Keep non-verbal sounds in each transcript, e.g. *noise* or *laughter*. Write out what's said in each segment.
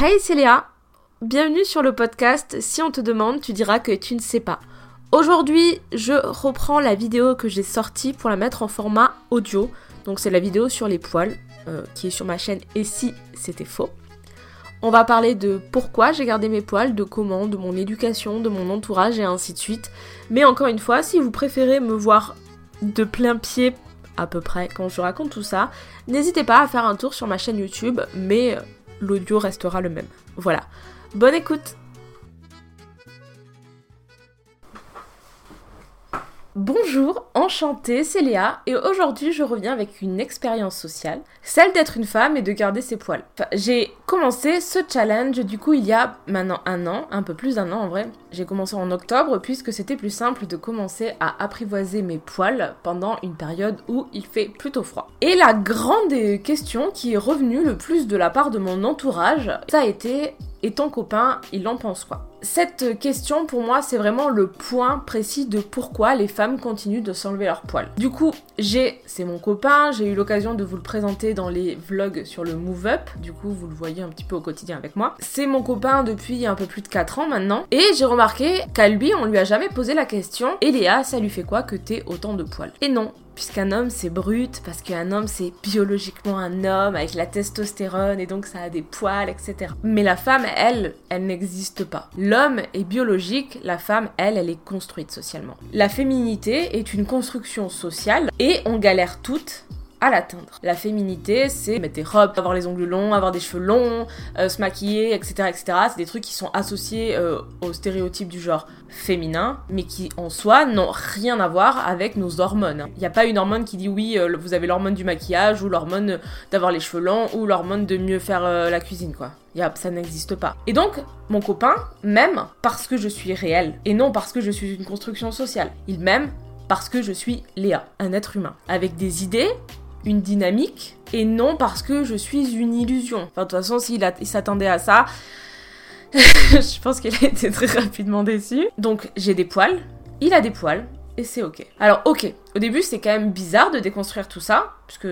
Hey c'est Léa, bienvenue sur le podcast Si on te demande, tu diras que tu ne sais pas. Aujourd'hui, je reprends la vidéo que j'ai sortie pour la mettre en format audio. Donc c'est la vidéo sur les poils euh, qui est sur ma chaîne Et si c'était faux. On va parler de pourquoi j'ai gardé mes poils, de comment, de mon éducation, de mon entourage et ainsi de suite. Mais encore une fois, si vous préférez me voir de plein pied à peu près quand je raconte tout ça, n'hésitez pas à faire un tour sur ma chaîne YouTube, mais euh, l'audio restera le même. Voilà. Bonne écoute Bonjour, enchantée, c'est Léa et aujourd'hui je reviens avec une expérience sociale, celle d'être une femme et de garder ses poils. j'ai commencé ce challenge du coup il y a maintenant un an, un peu plus d'un an en vrai. J'ai commencé en octobre puisque c'était plus simple de commencer à apprivoiser mes poils pendant une période où il fait plutôt froid. Et la grande question qui est revenue le plus de la part de mon entourage, ça a été et ton copain, il en pense quoi? Cette question, pour moi, c'est vraiment le point précis de pourquoi les femmes continuent de s'enlever leurs poils. Du coup, j'ai, c'est mon copain, j'ai eu l'occasion de vous le présenter dans les vlogs sur le Move Up, du coup, vous le voyez un petit peu au quotidien avec moi. C'est mon copain depuis un peu plus de 4 ans maintenant, et j'ai remarqué qu'à lui, on lui a jamais posé la question, et Léa, ça lui fait quoi que t'aies autant de poils? Et non, puisqu'un homme c'est brut, parce qu'un homme c'est biologiquement un homme avec la testostérone et donc ça a des poils, etc. Mais la femme, elle, elle n'existe pas. L'homme est biologique, la femme, elle, elle est construite socialement. La féminité est une construction sociale et on galère toutes à l'atteindre. La féminité, c'est mettre des robes, avoir les ongles longs, avoir des cheveux longs, euh, se maquiller, etc. etc. C'est des trucs qui sont associés euh, aux stéréotypes du genre féminin, mais qui en soi n'ont rien à voir avec nos hormones. Il n'y a pas une hormone qui dit oui, euh, vous avez l'hormone du maquillage, ou l'hormone d'avoir les cheveux longs, ou l'hormone de mieux faire la cuisine, quoi. Y ça n'existe pas. Et donc, mon copain m'aime parce que je suis réelle, et non parce que je suis une construction sociale. Il m'aime parce que je suis Léa, un être humain, avec des idées, une dynamique et non parce que je suis une illusion. Enfin, de toute façon, s'il s'attendait à ça, *laughs* je pense qu'il a été très rapidement déçu. Donc, j'ai des poils, il a des poils, et c'est ok. Alors, ok, au début, c'est quand même bizarre de déconstruire tout ça, puisque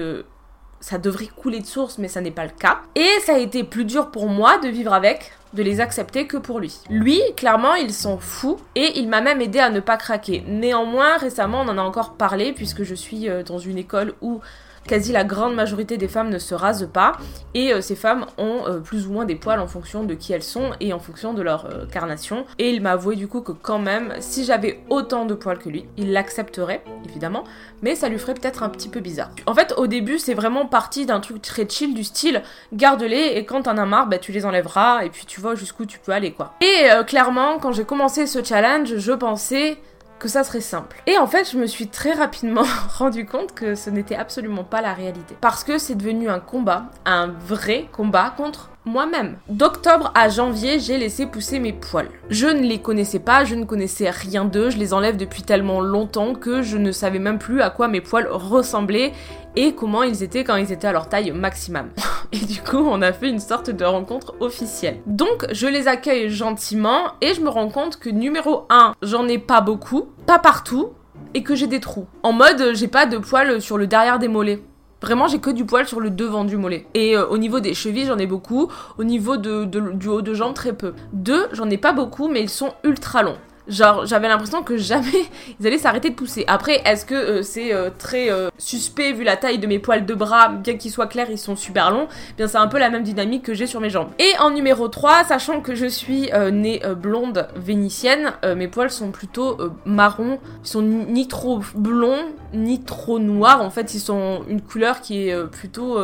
ça devrait couler de source, mais ça n'est pas le cas. Et ça a été plus dur pour moi de vivre avec, de les accepter que pour lui. Lui, clairement, il s'en fout et il m'a même aidé à ne pas craquer. Néanmoins, récemment, on en a encore parlé puisque je suis euh, dans une école où quasi la grande majorité des femmes ne se rasent pas et euh, ces femmes ont euh, plus ou moins des poils en fonction de qui elles sont et en fonction de leur euh, carnation. Et il m'a avoué du coup que quand même, si j'avais autant de poils que lui, il l'accepterait évidemment, mais ça lui ferait peut-être un petit peu bizarre. En fait, au début, c'est vraiment parti d'un truc très chill du style garde-les et quand t'en as marre, bah, tu les enlèveras et puis tu vois jusqu'où tu peux aller quoi. Et clairement, quand j'ai commencé ce challenge, je pensais que ça serait simple. Et en fait, je me suis très rapidement *laughs* rendu compte que ce n'était absolument pas la réalité. Parce que c'est devenu un combat, un vrai combat contre moi-même. D'octobre à janvier, j'ai laissé pousser mes poils. Je ne les connaissais pas, je ne connaissais rien d'eux, je les enlève depuis tellement longtemps que je ne savais même plus à quoi mes poils ressemblaient et comment ils étaient quand ils étaient à leur taille maximum. *laughs* *laughs* Et du coup, on a fait une sorte de rencontre officielle. Donc, je les accueille gentiment et je me rends compte que numéro 1, j'en ai pas beaucoup, pas partout, et que j'ai des trous. En mode, j'ai pas de poils sur le derrière des mollets. Vraiment, j'ai que du poil sur le devant du mollet. Et euh, au niveau des chevilles, j'en ai beaucoup. Au niveau du haut de jambe, très peu. Deux, j'en ai pas beaucoup, mais ils sont ultra longs. Genre, j'avais l'impression que jamais *laughs* ils allaient s'arrêter de pousser. Après, est-ce que euh, c'est euh, très euh, suspect vu la taille de mes poils de bras, bien qu'ils soient clairs, ils sont super longs Bien, c'est un peu la même dynamique que j'ai sur mes jambes. Et en numéro 3, sachant que je suis née blonde vénitienne, mes poils sont plutôt marrons. Ils sont ni trop blonds, ni trop noirs. En fait, ils sont une couleur qui est plutôt...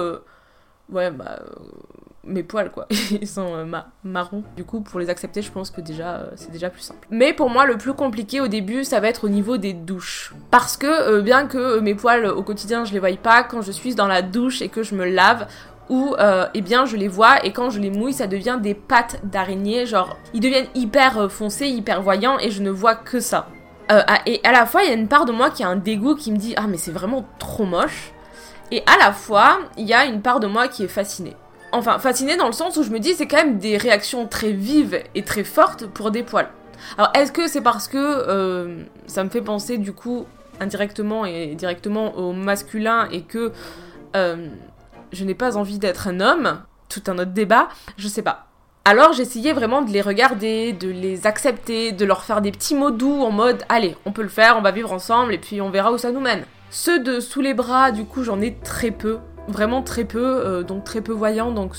ouais, bah mes poils quoi. *laughs* Ils sont euh, marrons. Du coup, pour les accepter, je pense que déjà euh, c'est déjà plus simple. Mais pour moi, le plus compliqué au début, ça va être au niveau des douches. Parce que euh, bien que mes poils au quotidien, je les voie pas, quand je suis dans la douche et que je me lave, ou eh bien je les vois et quand je les mouille ça devient des pattes d'araignée genre ils deviennent hyper foncés hyper voyants et je ne vois que ça et à la fois il y a une part de moi qui a un dégoût qui me dit ah mais c'est vraiment trop moche et à la fois il y a une part de moi qui est fascinée enfin fascinée dans le sens où je me dis c'est quand même des réactions très vives et très fortes pour des poils. Alors est-ce que c'est parce que euh, ça me fait penser du coup indirectement et directement au masculin et que euh, je n'ai pas envie d'être un homme? Tout un autre débat, je sais pas. Alors j'essayais vraiment de les regarder, de les accepter, de leur faire des petits mots doux en mode allez, on peut le faire, on va vivre ensemble et puis on verra où ça nous mène. Ceux de sous les bras, du coup, j'en ai très peu, vraiment très peu, euh, donc très peu voyants, donc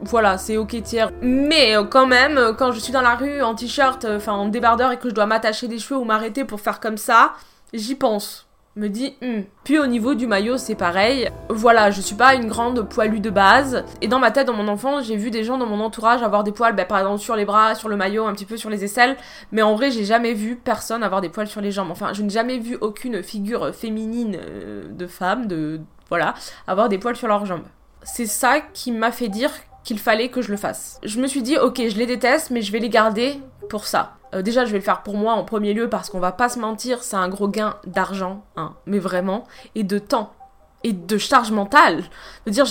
voilà, c'est ok tiers. Mais euh, quand même, euh, quand je suis dans la rue en t-shirt, enfin en débardeur et que je dois m'attacher des cheveux ou m'arrêter pour faire comme ça, j'y pense me dit hmm. Puis au niveau du maillot, c'est pareil. Voilà, je suis pas une grande poilue de base. Et dans ma tête, dans mon enfance, j'ai vu des gens dans mon entourage avoir des poils, bah, par exemple sur les bras, sur le maillot, un petit peu sur les aisselles. Mais en vrai, j'ai jamais vu personne avoir des poils sur les jambes. Enfin, je n'ai jamais vu aucune figure féminine de femme, de. Voilà, avoir des poils sur leurs jambes. C'est ça qui m'a fait dire qu'il fallait que je le fasse. Je me suis dit, ok, je les déteste, mais je vais les garder pour ça. Euh, déjà, je vais le faire pour moi en premier lieu parce qu'on va pas se mentir, c'est un gros gain d'argent, hein, mais vraiment, et de temps, et de charge mentale. De dire,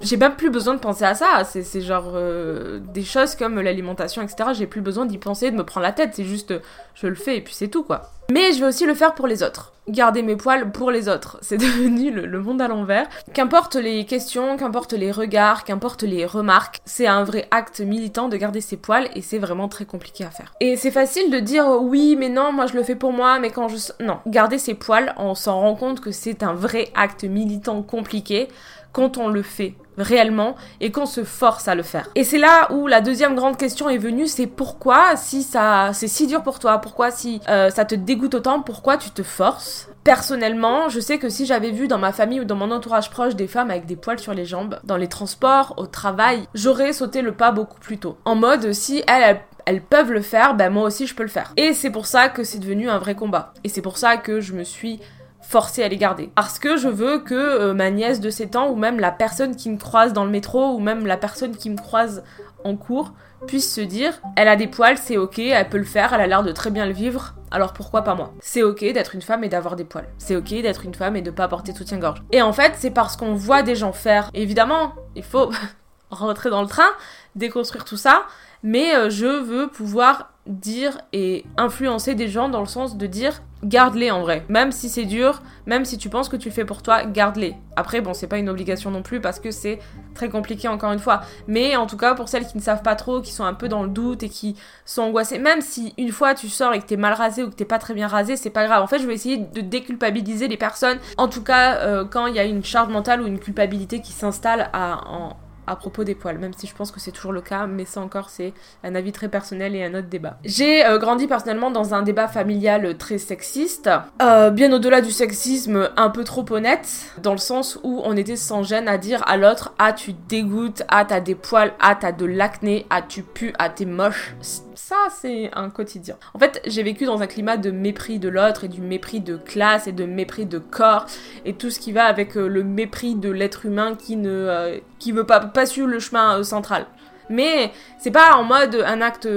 j'ai même plus besoin de penser à ça. C'est genre euh, des choses comme l'alimentation, etc. J'ai plus besoin d'y penser, de me prendre la tête. C'est juste, je le fais et puis c'est tout, quoi. Mais je vais aussi le faire pour les autres. Garder mes poils pour les autres. *laughs* C'est devenu le, monde à l'envers. Qu'importe les questions, qu'importe les regards, qu'importe les remarques, c'est un vrai acte militant de garder ses poils et c'est vraiment très compliqué à faire. Et c'est facile de dire oui, mais non, moi je le fais pour moi, mais quand je. Non, garder ses poils, on s'en rend compte que c'est un vrai acte militant compliqué quand on le fait réellement et qu'on se force à le faire. Et c'est là où la deuxième grande question est venue, c'est pourquoi si ça c'est si dur pour toi, pourquoi si euh, ça te dégoûte autant, pourquoi tu te forces? Personnellement, je sais que si j'avais vu dans ma famille ou dans mon entourage proche des femmes avec des poils sur les jambes, dans les transports, au travail, j'aurais sauté le pas beaucoup plus tôt. En mode, si elles, elles peuvent le faire, ben moi aussi je peux le faire. Et c'est pour ça que c'est devenu un vrai combat. Et c'est pour ça que je me suis forcée à les garder. Parce que je veux que euh, ma nièce de 7 ans, ou même la personne qui me croise dans le métro, ou même la personne qui me croise en cours, puisse se dire, elle a des poils, c'est ok, elle peut le faire, elle a l'air de très bien le vivre, alors pourquoi pas moi? C'est ok d'être une femme et d'avoir des poils. C'est ok d'être une femme et de pas porter soutien-gorge. Et en fait, c'est parce qu'on voit des gens faire. Évidemment, il faut *laughs* rentrer dans le train, déconstruire tout ça, mais euh, je veux pouvoir dire et influencer des gens dans le sens de dire garde-les en vrai. Même si c'est dur, même si tu penses que tu fais pour toi, garde-les. Après, bon, c'est pas une obligation non plus parce que c'est très compliqué encore une fois. Mais en tout cas, pour celles qui ne savent pas trop, qui sont un peu dans le doute et qui sont angoissées, même si une fois tu sors et que t'es mal rasé ou que t'es pas très bien rasé, c'est pas grave. En fait, je vais essayer de déculpabiliser les personnes. En tout cas, euh, quand il y a une charge mentale ou une culpabilité qui s'installe en, à propos des poils, même si je pense que c'est toujours le cas, mais ça encore c'est un avis très personnel et un autre débat. J'ai euh, grandi personnellement dans un débat familial très sexiste, euh, bien au-delà du sexisme un peu trop honnête, dans le sens où on était sans gêne à dire à l'autre ah tu dégoûtes, ah t'as des poils, ah t'as de l'acné, ah tu pues, ah t'es moche, ça, c'est un quotidien. En fait, j'ai vécu dans un climat de mépris de l'autre et du mépris de classe et de mépris de corps et tout ce qui va avec euh, le mépris de l'être humain qui ne euh, qui veut pas, pas suivre le chemin euh, central. Mais c'est pas en mode un acte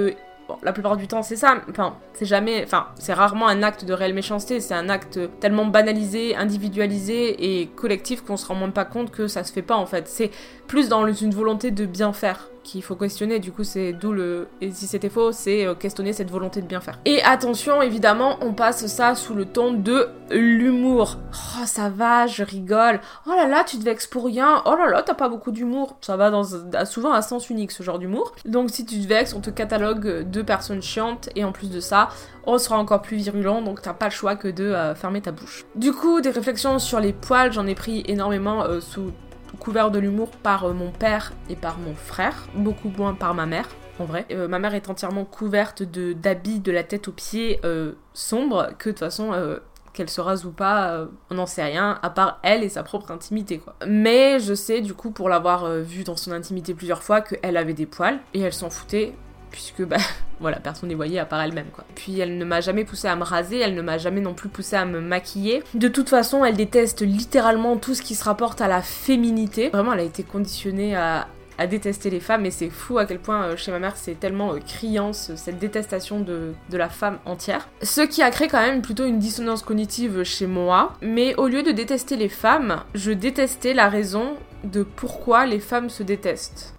la plupart du temps, c'est ça. Enfin, c'est jamais. Enfin, c'est rarement un acte de réelle méchanceté. C'est un acte tellement banalisé, individualisé et collectif qu'on se rend même pas compte que ça se fait pas en fait. C'est plus dans une volonté de bien faire qu'il faut questionner. Du coup, c'est d'où le. Et si c'était faux, c'est euh, questionner cette volonté de bien faire. Et attention, évidemment, on passe ça sous le ton de l'humour. Oh, ça va, je rigole. Oh là là, tu te vexes pour rien. Oh là là, t'as pas beaucoup d'humour. Ça va dans, souvent à sens unique, ce genre d'humour. Donc, si tu te vexes, on te catalogue deux personnes chiantes. Et en plus de ça, on sera encore plus virulent. Donc, t'as pas le choix que de euh, fermer ta bouche. Du coup, des réflexions sur les poils, j'en ai pris énormément euh, sous couvert de l'humour par euh, mon père et par mon frère, beaucoup moins par ma mère. En vrai. Euh, ma mère est entièrement couverte de d'habits de la tête aux pieds euh, sombres, que de toute façon, qu'elle se rase ou pas, on n'en sait rien, à part elle et sa propre intimité. Mais je sais, du coup, pour l'avoir vue dans son intimité plusieurs fois, qu'elle avait des poils, et elle s'en foutait puisque bah *laughs* voilà, personne n'y voyait à part elle-même quoi. Puis elle ne m'a jamais poussé à me raser, elle ne m'a jamais non plus poussé à me maquiller. De toute façon, elle déteste littéralement tout ce qui se rapporte à la féminité. Vraiment, elle a été conditionnée à, détester les femmes et c'est fou à quel point euh, chez ma mère c'est tellement euh, criant cette détestation de, de, la femme entière. Ce qui a créé quand même plutôt une dissonance cognitive chez moi, mais au lieu de détester les femmes, je détestais la raison de pourquoi les femmes se détestent.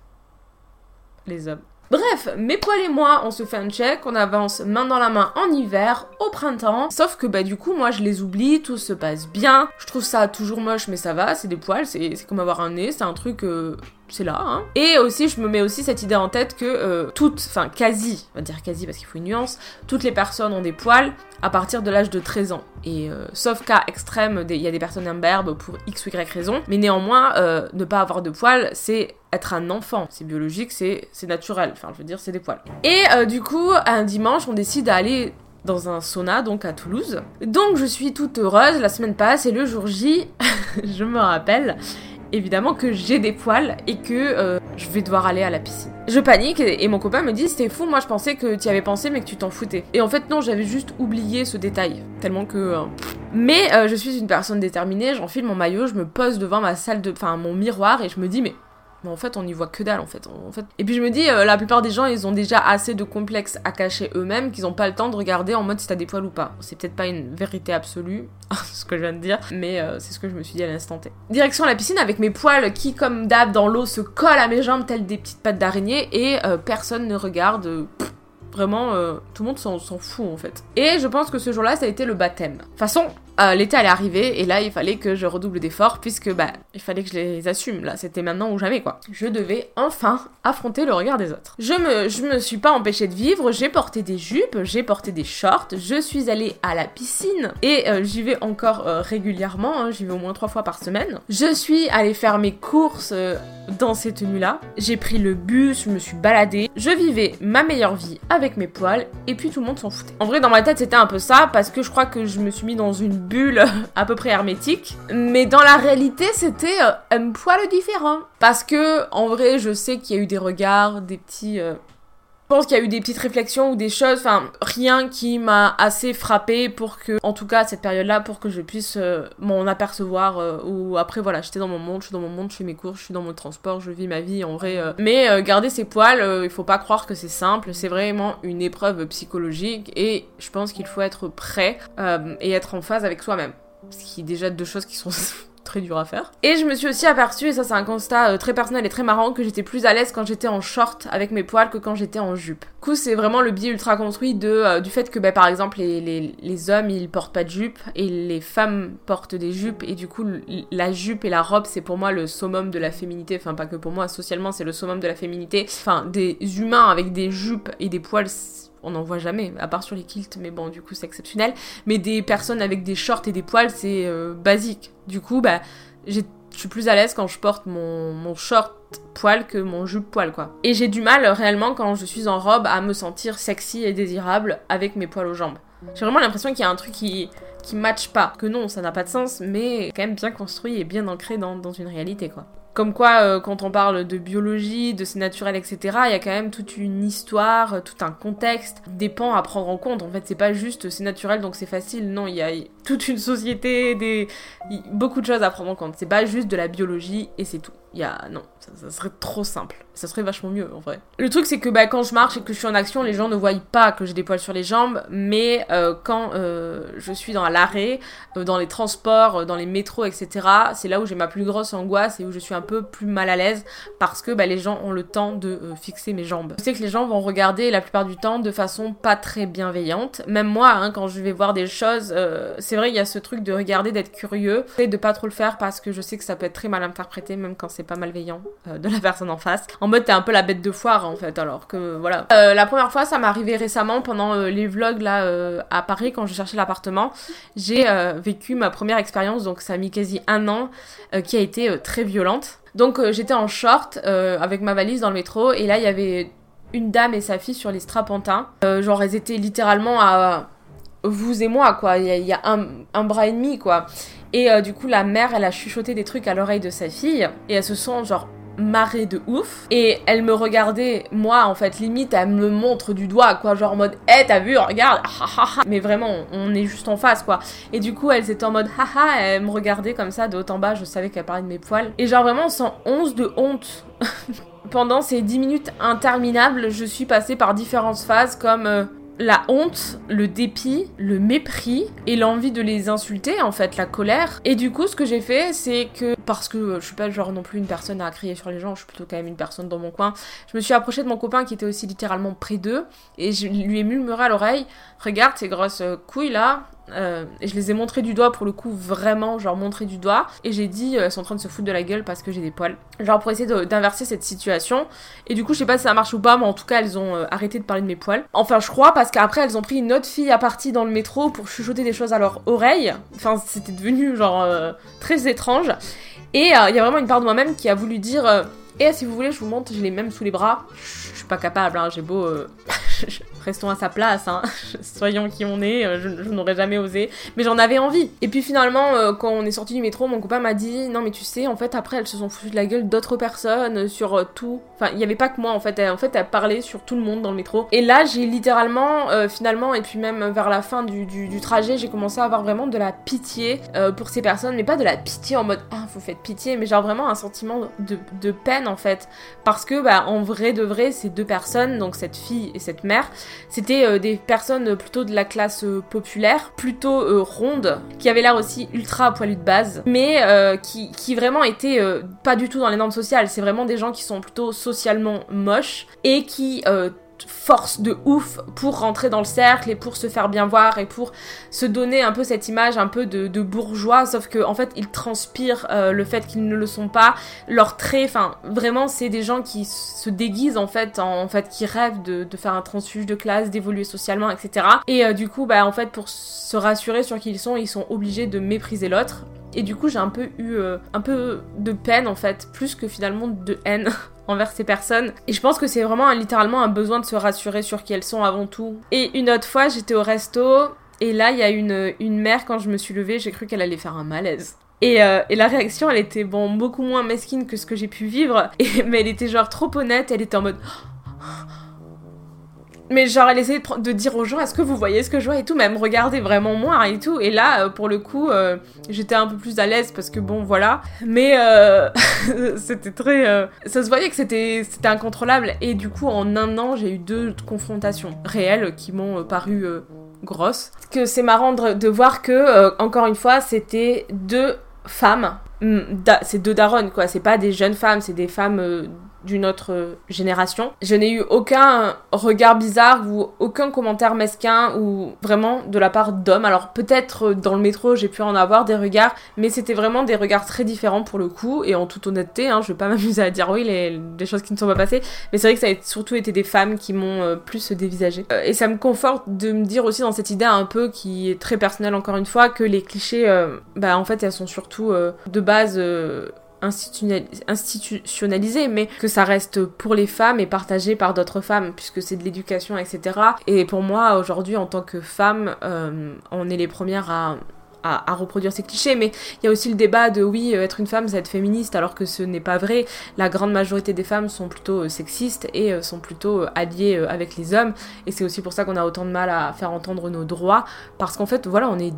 Les hommes. Bref, mes poils et moi, on se fait un check, on avance main dans la main en hiver, au printemps. Sauf que bah du coup, moi je les oublie, tout se passe bien. Je trouve ça toujours moche, mais ça va, c'est des poils, c'est comme avoir un nez, c'est un truc... Euh, c'est là. Hein. Et aussi, je me mets aussi cette idée en tête que euh, toutes, enfin quasi, on va dire quasi parce qu'il faut une nuance, toutes les personnes ont des poils à partir de l'âge de 13 ans. Et euh, sauf cas extrême, il y a des personnes imberbes pour x ou y raison, mais néanmoins, euh, ne pas avoir de poils, c'est être un enfant. C'est biologique, c'est naturel. Enfin, je veux dire, c'est des poils. Et du coup, un dimanche, on décide d'aller dans un sauna, donc à Toulouse. Donc je suis toute heureuse, la semaine passe et le jour J, *laughs* je me rappelle, évidemment que j'ai des poils et que euh, je vais devoir aller à la piscine. Je panique et, mon copain me dit c'était fou, moi je pensais que tu avais pensé mais que tu t'en foutais. Et en fait non, j'avais juste oublié ce détail, tellement que... Euh, mais euh, je suis une personne déterminée, j'enfile mon maillot, je me pose devant ma salle de... enfin mon miroir et je me dis mais mais en fait, on n'y voit que dalle, en fait. Et puis je me dis, euh, la plupart des gens, ils ont déjà assez de complexes à cacher eux-mêmes qu'ils n'ont pas le temps de regarder en mode si t'as des poils ou pas. C'est peut-être pas une vérité absolue, *laughs* ce que je viens de dire, mais euh, c'est ce que je me suis dit à l'instant T. Direction la piscine avec mes poils qui, comme d'hab, dans l'eau, se collent à mes jambes telles des petites pattes d'araignée et euh, personne ne regarde. Vraiment, tout le monde s'en fout en fait. Et je pense que ce jour-là, ça a été le baptême. De toute façon, euh, l'été allait arriver et là il fallait que je redouble d'efforts puisque bah il fallait que je les assume là c'était maintenant ou jamais quoi. Je devais enfin affronter le regard des autres. Je me je me suis pas empêchée de vivre, j'ai porté des jupes, j'ai porté des shorts, je suis allée à la piscine et euh, j'y vais encore euh, régulièrement, hein, j'y vais au moins trois fois par semaine. Je suis allée faire mes courses dans ces tenues là. J'ai pris le bus, je me suis baladée, je vivais ma meilleure vie mes poils et puis tout le monde s'en foutait. En vrai dans ma tête c'était un peu ça parce que je crois que je me suis mis dans une bulle *laughs* à peu près hermétique. Mais dans la réalité, c'était euh, un poil différent. Parce que, en vrai, je sais qu'il y a eu des regards, des petits... Euh, pense qu'il y a eu des petites réflexions ou des choses, enfin rien qui m'a assez frappé pour que, en tout cas cette période-là, pour que je puisse euh, m'en apercevoir. ou après voilà, j'étais dans mon monde, je suis dans mon monde, je fais mes cours, je suis dans mon transport, je vis ma vie en vrai. Mais garder ses poils, il faut pas croire que c'est simple, c'est vraiment une épreuve psychologique et je pense qu'il faut être prêt et être en phase avec soi-même. Ce qui est déjà deux choses qui sont *laughs* très dur à faire. Et je me suis aussi aperçue, et ça c'est un constat euh, très personnel et très marrant, que j'étais plus à l'aise quand j'étais en short avec mes poils que quand j'étais en jupe. Du coup, c'est vraiment le biais ultra construit de, euh, du fait que, bah, par exemple, les, les, les, hommes ils portent pas de jupe et les femmes portent des jupes, et du coup, la jupe et la robe c'est pour moi le summum de la féminité, enfin, pas que pour moi, socialement c'est le summum de la féminité. Enfin, des humains avec des jupes et des poils on n'en voit jamais, à part sur les kilts, mais bon, du coup, c'est exceptionnel. Mais des personnes avec des shorts et des poils, c'est euh, basique. Du coup, bah, je suis plus à l'aise quand je porte mon, mon short poil que mon jupe poil, quoi. Et j'ai du mal, réellement, quand je suis en robe, à me sentir sexy et désirable avec mes poils aux jambes. J'ai vraiment l'impression qu'il y a un truc qui, qui match pas. Que non, ça n'a pas de sens, mais quand même bien construit et bien ancré dans, dans une réalité, quoi. Comme quoi, euh, quand on parle de biologie, de c'est naturel, etc., il y a quand même toute une histoire, tout un contexte, des pans à prendre en compte. En fait, c'est pas juste c'est naturel donc c'est facile. Non, il y a toute une société, des beaucoup de choses à prendre en compte. C'est pas juste de la biologie et c'est tout. Y non, ça, serait trop simple. Ça serait vachement mieux en vrai. Le truc c'est que bah, quand je marche et que je suis en action, les gens ne voient pas que j'ai des poils sur les jambes, mais euh, quand euh, je suis dans l'arrêt, dans les transports, dans les métros, etc., c'est là où j'ai ma plus grosse angoisse et où je suis un peu plus mal à l'aise parce que bah, les gens ont le temps de euh, fixer mes jambes. Je sais que les gens vont regarder la plupart du temps de façon pas très bienveillante. Même moi, hein, quand je vais voir des choses, euh, c'est vrai, il y a ce truc de regarder, d'être curieux et de pas trop le faire parce que je sais que ça peut être très mal interprété, même quand c'est pas malveillant euh, de la personne en face. En mode, t'es un peu la bête de foire en fait, alors que voilà. la première fois, ça m'est arrivé récemment pendant les vlogs là à Paris quand je cherchais l'appartement. J'ai vécu ma première expérience, donc ça a mis quasi un an, qui a été très violente. Donc euh, j'étais en short euh, avec ma valise dans le métro et là il y avait une dame et sa fille sur les strapantins. Euh, genre elles étaient littéralement à vous et moi quoi, il y a, un, bras et demi quoi. Et du coup la mère elle a chuchoté des trucs à l'oreille de sa fille et elles se sont genre marée de ouf. Et elle me regardait, moi en fait, limite, elle me montre du doigt, quoi, genre en mode, hé, t'as vu, regarde, Mais vraiment, on est juste en face, quoi. Et du coup, elle était en mode, haha, elle me regardait comme ça de haut en bas, je savais qu'elle parlait de mes poils. Et genre vraiment, sans once de honte. *laughs* Pendant ces 10 minutes interminables, je suis passée par différentes phases comme euh, la honte, le dépit, le mépris et l'envie de les insulter, en fait, la colère. Et du coup, ce que j'ai fait, c'est que parce que je suis pas genre non plus une personne à crier sur les gens, je suis plutôt quand même une personne dans mon coin. Je me suis approchée de mon copain qui était aussi littéralement près d'eux et je lui ai murmuré à l'oreille Regarde ces grosses couilles là, euh, et je les ai montrés du doigt pour le coup, vraiment, genre montré du doigt. Et j'ai dit, euh, elles sont en train de se foutre de la gueule parce que j'ai des poils. Genre pour essayer d'inverser cette situation. Et du coup, je sais pas si ça marche ou pas, mais en tout cas, elles ont euh, arrêté de parler de mes poils. Enfin, je crois, parce qu'après, elles ont pris une autre fille à partie dans le métro pour chuchoter des choses à leur oreille. Enfin, c'était devenu genre très étrange. Et il y a vraiment une part de moi-même qui a voulu dire, et si vous voulez, je vous montre, j'ai les mêmes sous les bras. Je suis pas capable, hein, j'ai beau *laughs* restons à sa place, hein. *laughs* soyons qui on est, euh, je, n'aurais jamais osé, mais j'en avais envie. Et puis finalement, euh, quand on est sorti du métro, mon copain m'a dit non mais tu sais, en fait après elles se sont foutues de la gueule d'autres personnes sur euh, tout. Enfin, il n'y avait pas que moi en fait. Elle, en fait, elle parlait sur tout le monde dans le métro. Et là, j'ai littéralement, finalement, et puis même vers la fin du, trajet, j'ai commencé à avoir vraiment de la pitié pour ces personnes, mais pas de la pitié en mode ah vous faites pitié, mais genre vraiment un sentiment de, de peine en fait, parce que bah en vrai de vrai, ces deux personnes, donc cette fille et cette mère, c'était euh, des personnes plutôt de la classe euh, populaire, plutôt euh, rondes, qui avaient l'air aussi ultra poilus de base, mais qui, qui, vraiment étaient pas du tout dans les normes sociales. C'est vraiment des gens qui sont plutôt socialement moches et qui force de ouf pour rentrer dans le cercle et pour se faire bien voir et pour se donner un peu cette image un peu de, bourgeois, sauf que en fait ils transpirent euh, le fait qu'ils ne le sont pas, leurs traits, enfin vraiment c'est des gens qui se déguisent en fait, en, fait qui rêvent de, faire un transfuge de classe, d'évoluer socialement, etc. Et euh, du coup bah en fait pour se rassurer sur qui ils sont, ils sont obligés de mépriser l'autre. Et du coup j'ai un peu eu euh, un peu de peine en fait, plus que finalement de haine *laughs* envers ces personnes. Et je pense que c'est vraiment littéralement un besoin de se rassurer sur qui elles sont avant tout. Et une autre fois, j'étais au resto, et là, il y a une, une mère, quand je me suis levée, j'ai cru qu'elle allait faire un malaise. Et, euh, et, la réaction, elle était bon, beaucoup moins mesquine que ce que j'ai pu vivre, *laughs* mais elle était genre trop honnête, elle était en mode mais genre, elle essayait de, dire aux gens, est-ce que vous voyez ce que je vois et tout, même regarder vraiment moi et tout. Et là, euh, pour le coup, euh, j'étais un peu plus à l'aise parce que bon, voilà. Mais euh, *laughs* c'était très... ça se voyait que c'était incontrôlable. Et du coup, en un an, j'ai eu deux confrontations réelles qui m'ont paru grosses. Que c'est marrant de, de, voir que, encore une fois, c'était deux femmes. Mm, c'est deux daronnes, quoi. C'est pas des jeunes femmes, c'est des femmes d'une autre génération. Je n'ai eu aucun regard bizarre ou aucun commentaire mesquin ou vraiment de la part d'hommes. Alors peut-être dans le métro j'ai pu en avoir des regards, mais c'était vraiment des regards très différents pour le coup. Et en toute honnêteté, hein, je vais pas *laughs* m'amuser à dire oui les, choses qui ne sont pas passées, mais c'est vrai que ça a surtout été des femmes qui m'ont euh, plus dévisagé. Euh, et ça me conforte de me dire aussi dans cette idée un peu qui est très personnelle encore une fois que les clichés, euh, bah en fait elles sont surtout de base institutionnalisé, mais que ça reste pour les femmes et partagé par d'autres femmes, puisque c'est de l'éducation, etc. Et pour moi, aujourd'hui, en tant que femme, euh, on est les premières à, à, reproduire ces clichés, mais il y a aussi le débat de oui, euh, être une femme, c'est être féministe, alors que ce n'est pas vrai. La grande majorité des femmes sont plutôt euh, sexistes et sont plutôt alliées avec les hommes, et c'est aussi pour ça qu'on a autant de mal à faire entendre nos droits, parce qu'en fait, voilà, on est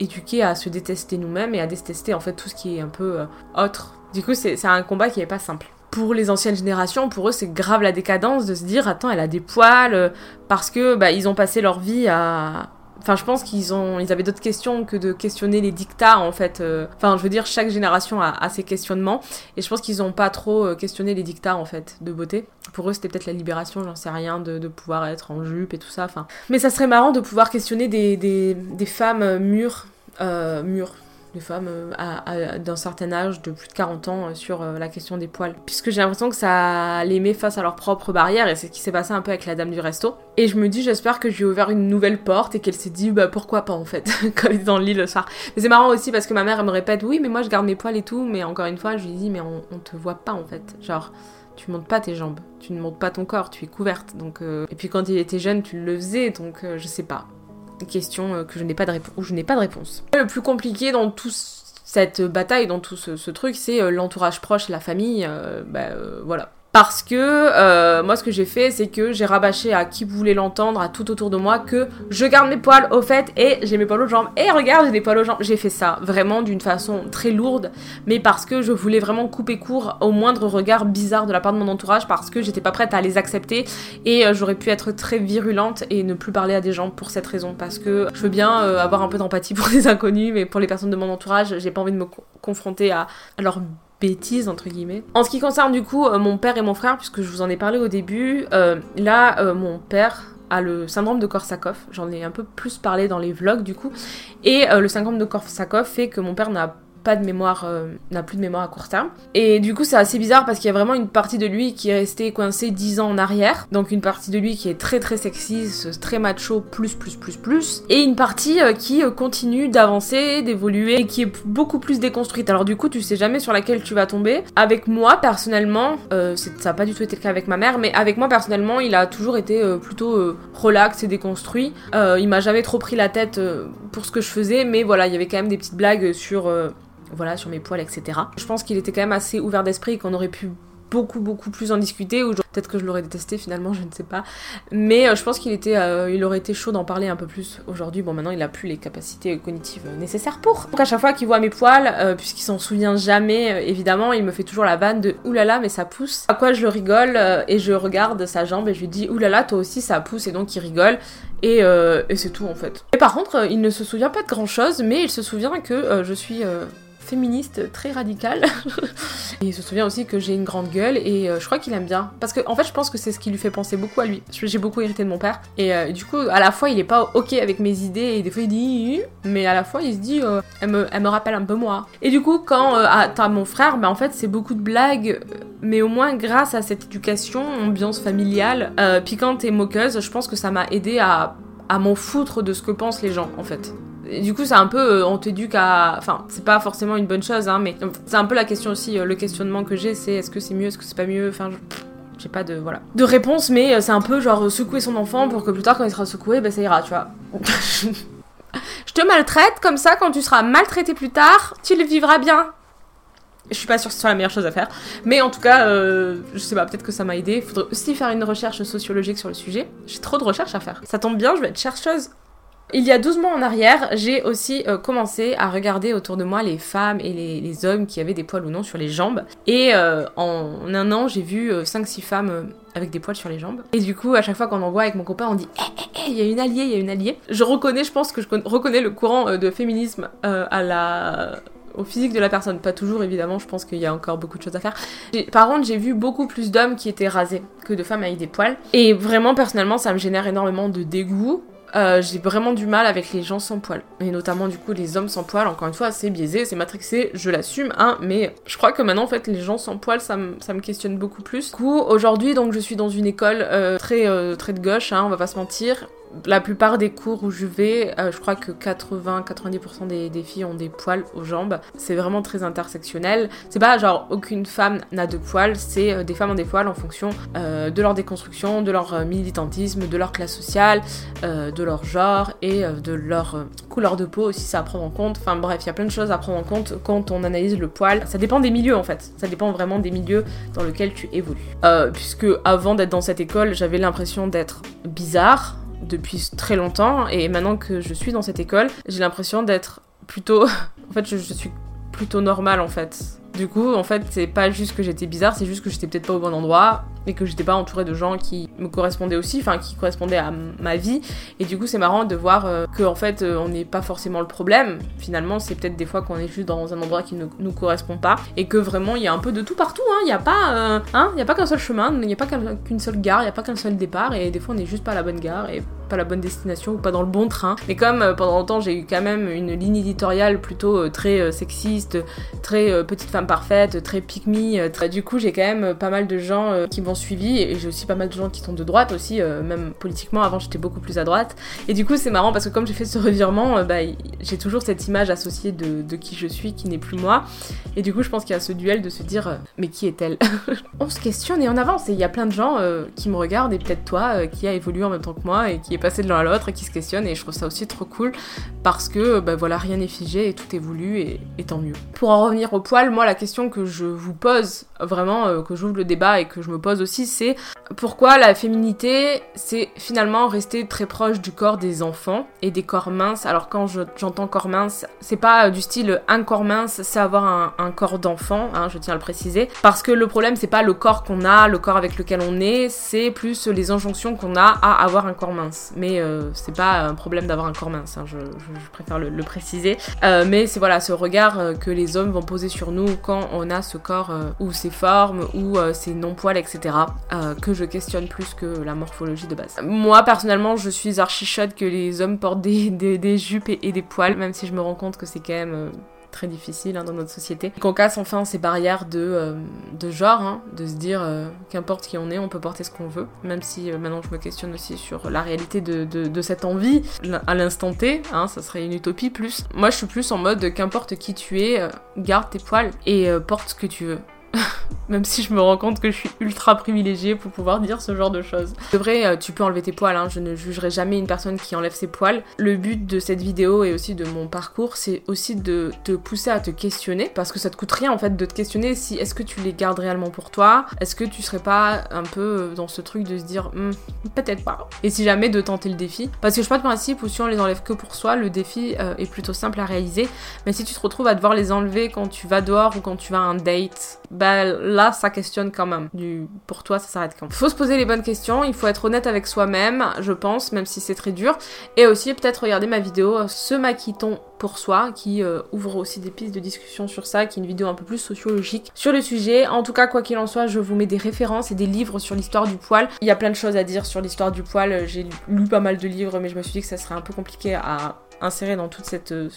éduqué à se détester nous-mêmes et à détester en fait tout ce qui est un peu autre du coup, c'est un combat qui est pas simple. Pour les anciennes générations, pour eux, c'est grave la décadence de se dire attends, elle a des poils euh, parce que bah, ils ont passé leur vie à Enfin, je pense qu'ils ont, ils avaient d'autres questions que de questionner les dictats en fait. Euh. Enfin, je veux dire, chaque génération a, ses questionnements, et je pense qu'ils ont pas trop euh, questionné les dictats en fait de beauté. Pour eux, c'était peut-être la libération, j'en sais rien, de, pouvoir être en jupe et tout ça. Enfin, mais ça serait marrant de pouvoir questionner des, des, des femmes mûres, mûres, des femmes euh, d'un certain âge, de plus de 40 ans, euh, sur euh, la question des poils. Puisque j'ai l'impression que ça les met face à leurs propres barrières, et c'est ce qui s'est passé un peu avec la dame du resto. Et je me dis, j'espère que j'ai ouvert une nouvelle porte et qu'elle s'est dit, bah pourquoi pas en fait, *laughs* quand ils sont dans le lit le soir. Mais c'est marrant aussi parce que ma mère, elle me répète, oui, mais moi je garde mes poils et tout, mais encore une fois, je lui dis, mais on, te voit pas en fait. Genre, tu montes pas tes jambes, tu ne montes pas ton corps, tu es couverte. Donc, Et puis quand il était jeune, tu le faisais, donc je sais pas question euh, que je n'ai pas de réponse je n'ai pas de réponse. Le plus compliqué dans tout cette bataille, dans tout ce, truc, c'est euh, l'entourage proche, la famille, euh, bah, voilà. Parce que euh, moi ce que j'ai fait c'est que j'ai rabâché à qui voulait l'entendre, à tout autour de moi que je garde mes poils au fait et j'ai mes poils aux jambes et regarde j'ai des poils aux jambes. J'ai fait ça vraiment d'une façon très lourde mais parce que je voulais vraiment couper court au moindre regard bizarre de la part de mon entourage parce que j'étais pas prête à les accepter et euh, j'aurais pu être très virulente et ne plus parler à des gens pour cette raison parce que je veux bien euh, avoir un peu d'empathie *laughs* pour des inconnus mais pour les personnes de mon entourage j'ai pas envie de me confronter à leur bêtises entre guillemets. En ce qui concerne du coup euh, mon père et mon frère, puisque je vous en ai parlé au début, euh, là euh, mon père a le syndrome de Korsakoff, j'en ai un peu plus parlé dans les vlogs du coup, et le syndrome de Korsakoff fait que mon père n'a pas de mémoire, euh, n'a plus de mémoire à court terme. Et du coup, c'est assez bizarre parce qu'il y a vraiment une partie de lui qui est restée coincée 10 ans en arrière. Donc une partie de lui qui est très très sexiste, très macho, plus plus plus plus. Et une partie euh, qui euh, continue d'avancer, d'évoluer et qui est beaucoup plus déconstruite. Alors du coup, tu sais jamais sur laquelle tu vas tomber. Avec moi, personnellement, ça n'a pas du tout été le cas avec ma mère, mais avec moi, personnellement, il a toujours été plutôt relax et déconstruit. il m'a jamais trop pris la tête pour ce que je faisais, mais voilà, il y avait quand même des petites blagues sur voilà, sur mes poils, etc. Je pense qu'il était quand même assez ouvert d'esprit et qu'on aurait pu beaucoup beaucoup plus en discuter. Ou peut-être que je l'aurais détesté finalement *laughs* je ne sais pas. Mais euh, je pense qu'il était euh, il aurait été chaud d'en parler un peu plus aujourd'hui. Bon maintenant il a plus les capacités cognitives nécessaires pour. Donc à chaque fois qu'il voit mes poils euh, puisqu'il s'en souvient jamais évidemment il me fait toujours la vanne de oulala mais ça pousse. À quoi je le rigole et je regarde sa jambe et je lui dis oulala toi aussi ça pousse et donc il rigole. Et, et c'est tout en fait. Et par contre il ne se souvient pas de grand chose mais il se souvient que je suis féministe très radical. *laughs* et il se souvient aussi que j'ai une grande gueule et euh, je crois qu'il aime bien. Parce que en fait, je pense que c'est ce qui lui fait penser beaucoup à lui. J'ai beaucoup hérité de mon père. Et euh, du coup, à la fois, il est pas ok avec mes idées et des fois il dit mais à la fois il se dit euh, elle, me, elle, me, rappelle un peu moi. Et du coup, quand t'as mon frère, bah en fait, c'est beaucoup de blagues, mais au moins grâce à cette éducation, ambiance familiale, piquante et moqueuse, je pense que ça m'a aidé à, à m'en foutre de ce que pensent les gens en fait du coup, c'est un peu, euh, on t'éduque à. Enfin, c'est pas forcément une bonne chose, hein, mais c'est un peu la question aussi, euh, le questionnement que j'ai, c'est est-ce que c'est mieux, est-ce que c'est pas mieux Enfin, j'ai pas de. Voilà. De réponse, mais euh, c'est un peu genre secouer son enfant pour que plus tard, quand il sera secoué, bah ça ira, tu vois. *laughs* Je te maltraite, comme ça, quand tu seras maltraité plus tard, tu le vivras bien. Je suis pas sûre que ce soit la meilleure chose à faire. Mais en tout cas, je sais pas, peut-être que ça m'a aidé. Faudrait aussi faire une recherche sociologique sur le sujet. J'ai trop de recherches à faire. Ça tombe bien, je vais être chercheuse il y a 12 mois en arrière, j'ai aussi euh, commencé à regarder autour de moi les femmes et les, hommes qui avaient des poils ou non sur les jambes. Et euh, en un an, j'ai vu 5-6 euh, femmes avec des poils sur les jambes. Et du coup, à chaque fois qu'on en voit avec mon copain, on dit Eh, eh, eh, il y a une alliée, il y a une alliée. Je reconnais, je pense que je reconnais le courant de féminisme au physique de la personne. Pas toujours, évidemment, je pense qu'il y a encore beaucoup de choses à faire. Par contre, j'ai vu beaucoup plus d'hommes qui étaient rasés que de femmes avec des poils. Et vraiment, personnellement, ça me génère énormément de dégoût. Euh, j'ai vraiment du mal avec les gens sans poils. Et notamment, du coup, les hommes sans poils. Encore une fois, c'est biaisé, c'est matrixé, je l'assume, hein. Mais je crois que maintenant, en fait, les gens sans poils, ça, me questionne beaucoup plus. Du coup, aujourd'hui, donc, je suis dans une école euh, très, euh, très de gauche, hein, on va pas se mentir la plupart des cours où je vais, euh, je crois que 80-90% des, filles ont des poils aux jambes. C'est vraiment très intersectionnel. C'est pas genre aucune femme n'a de poils, c'est euh, des femmes ont des poils en fonction euh, de leur déconstruction, de leur militantisme, de leur classe sociale, de leur genre et de leur couleur de peau aussi, ça à prendre en compte. Enfin bref, il y a plein de choses à prendre en compte quand on analyse le poil. Ça dépend des milieux en fait. Ça dépend vraiment des milieux dans lesquels tu évolues. puisque avant d'être dans cette école, j'avais l'impression d'être bizarre depuis très longtemps et maintenant que je suis dans cette école, j'ai l'impression d'être plutôt... *laughs* en fait, je, suis plutôt normale en fait. Du coup, en fait, c'est pas juste que j'étais bizarre, c'est juste que j'étais peut-être pas au bon endroit et que j'étais pas entourée de gens qui me correspondaient aussi, enfin qui correspondaient à ma vie. Et du coup, c'est marrant de voir euh, que en fait, euh, on n'est pas forcément le problème. Finalement, c'est peut-être des fois qu'on est juste dans un endroit qui ne nous correspond pas et que vraiment il y a un peu de tout partout. Hein. Il n'y a pas, euh, hein, il y a pas qu'un seul chemin, il n'y a pas qu'une seule gare, il n'y a pas qu'un seul départ. Et des fois, on n'est juste pas à la bonne gare et pas la bonne destination ou pas dans le bon train. Mais comme pendant longtemps j'ai eu quand même une ligne éditoriale plutôt très sexiste, très petite femme parfaite, très pick me, du coup j'ai quand même pas mal de gens qui m'ont suivi et j'ai aussi pas mal de gens qui sont de droite aussi, euh, même politiquement. Avant, j'étais beaucoup plus à droite. Et du coup, c'est marrant parce que comme j'ai fait ce revirement, euh, bah, j'ai toujours cette image associée de, qui je suis qui n'est plus moi. Et du coup, je pense qu'il y a ce duel de se dire, euh, mais qui est-elle *laughs* On se questionne et on avance. Et il y a plein de gens qui me regardent et peut-être toi qui a évolué en même temps que moi et qui est passer de l'un à l'autre et qui se questionnent et je trouve ça aussi trop cool parce que ben voilà rien n'est figé et tout est voulu et, tant mieux. Pour en revenir au poil, moi la question que je vous pose vraiment, euh, que j'ouvre le débat et que je me pose aussi, c'est pourquoi la féminité c'est finalement rester très proche du corps des enfants et des corps minces? Alors quand j'entends corps mince, c'est pas du style un corps mince, c'est avoir un, corps d'enfant, hein, je tiens à le préciser, parce que le problème c'est pas le corps qu'on a, le corps avec lequel on est, c'est plus les injonctions qu'on a à avoir un corps mince. Mais euh, c'est pas un problème d'avoir un corps mince, hein, je, préfère le, préciser. Euh, mais c'est voilà ce regard euh, que les hommes vont poser sur nous quand on a ce corps ou ses formes ou ses non-poils, etc. que je questionne plus que la morphologie de base. Moi personnellement, je suis archi que les hommes portent des, jupes et, des poils, même si je me rends compte que c'est quand même très difficile hein, dans notre société. Qu'on casse enfin ces barrières de, euh, de genre, hein, de se dire euh, qu'importe qui on est, on peut porter ce qu'on veut, même si euh, maintenant je me questionne aussi sur la réalité de, de, cette envie à l'instant T, hein, ça serait une utopie plus. Moi je suis plus en mode qu'importe qui tu es, garde tes poils et porte ce que tu veux. *laughs* Même si je me rends compte que je suis ultra privilégiée pour pouvoir dire ce genre de choses. De vrai, euh, tu peux enlever tes poils, hein. je ne jugerai jamais une personne qui enlève ses poils. Le but de cette vidéo et aussi de mon parcours, c'est aussi de te pousser à te questionner, parce que ça te coûte rien en fait de te questionner si est-ce que tu les gardes réellement pour toi, est-ce que tu serais pas un peu euh, dans ce truc de se dire hmm, peut-être pas. Et si jamais de tenter le défi, parce que je pas de principe où si on les enlève que pour soi, le défi euh, est plutôt simple à réaliser, mais si tu te retrouves à devoir les enlever quand tu vas dehors ou quand tu vas à un date, bah là ça questionne quand même. Pour toi ça s'arrête quand. Il faut se poser les bonnes questions, il faut être honnête avec soi-même, je pense, même si c'est très dur. Et aussi peut-être regarder ma vidéo euh, Ce maquille-t-on pour soi, qui euh, ouvre aussi des pistes de discussion sur ça, qui est une vidéo un peu plus sociologique sur le sujet. En tout cas, quoi qu'il en soit, je vous mets des références et des livres sur l'histoire du poil. Il y a plein de choses à dire sur l'histoire du poil. J'ai lu pas mal de livres, mais je me suis dit que ça serait un peu compliqué à insérer dans toute cette euh,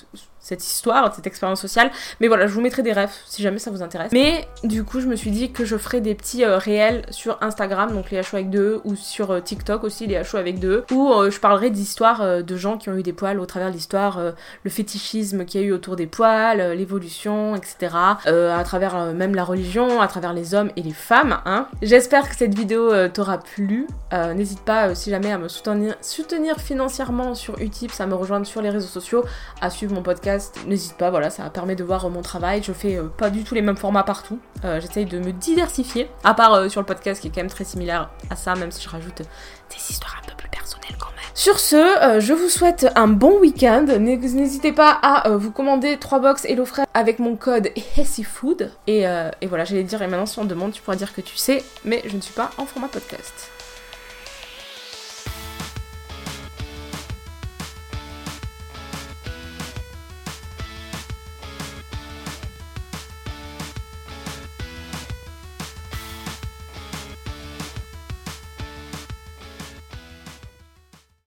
cette histoire, cette expérience sociale. Mais voilà, je vous mettrai des refs si jamais ça vous intéresse. Mais du coup, je me suis dit que je ferai des petits euh, réels sur Instagram, donc les HO avec deux, ou sur euh, TikTok aussi, les HO avec deux, où euh, je parlerai d'histoires de gens qui ont eu des poils au travers de l'histoire, le fétichisme qu'il y a eu autour des poils, l'évolution, etc. à travers même la religion, à travers les hommes et les femmes. Hein. J'espère que cette vidéo t'aura plu. N'hésite pas, si jamais, à me soutenir, soutenir financièrement sur Utip, à me rejoindre sur les réseaux sociaux, à suivre mon podcast n'hésite pas, voilà, ça permet de voir mon travail. Je fais euh, pas du tout les mêmes formats partout. Euh, j'essaye de me diversifier, à part euh, sur le podcast qui est quand même très similaire à ça, même si je rajoute des histoires un peu plus personnelles quand même. Sur ce, je vous souhaite un bon week-end. N'hésitez pas à vous commander 3 box HelloFresh avec mon code HESSYFOOD. Et, et voilà, j'allais dire, et maintenant si on demande, tu pourras dire que tu sais, mais je ne suis pas en format podcast.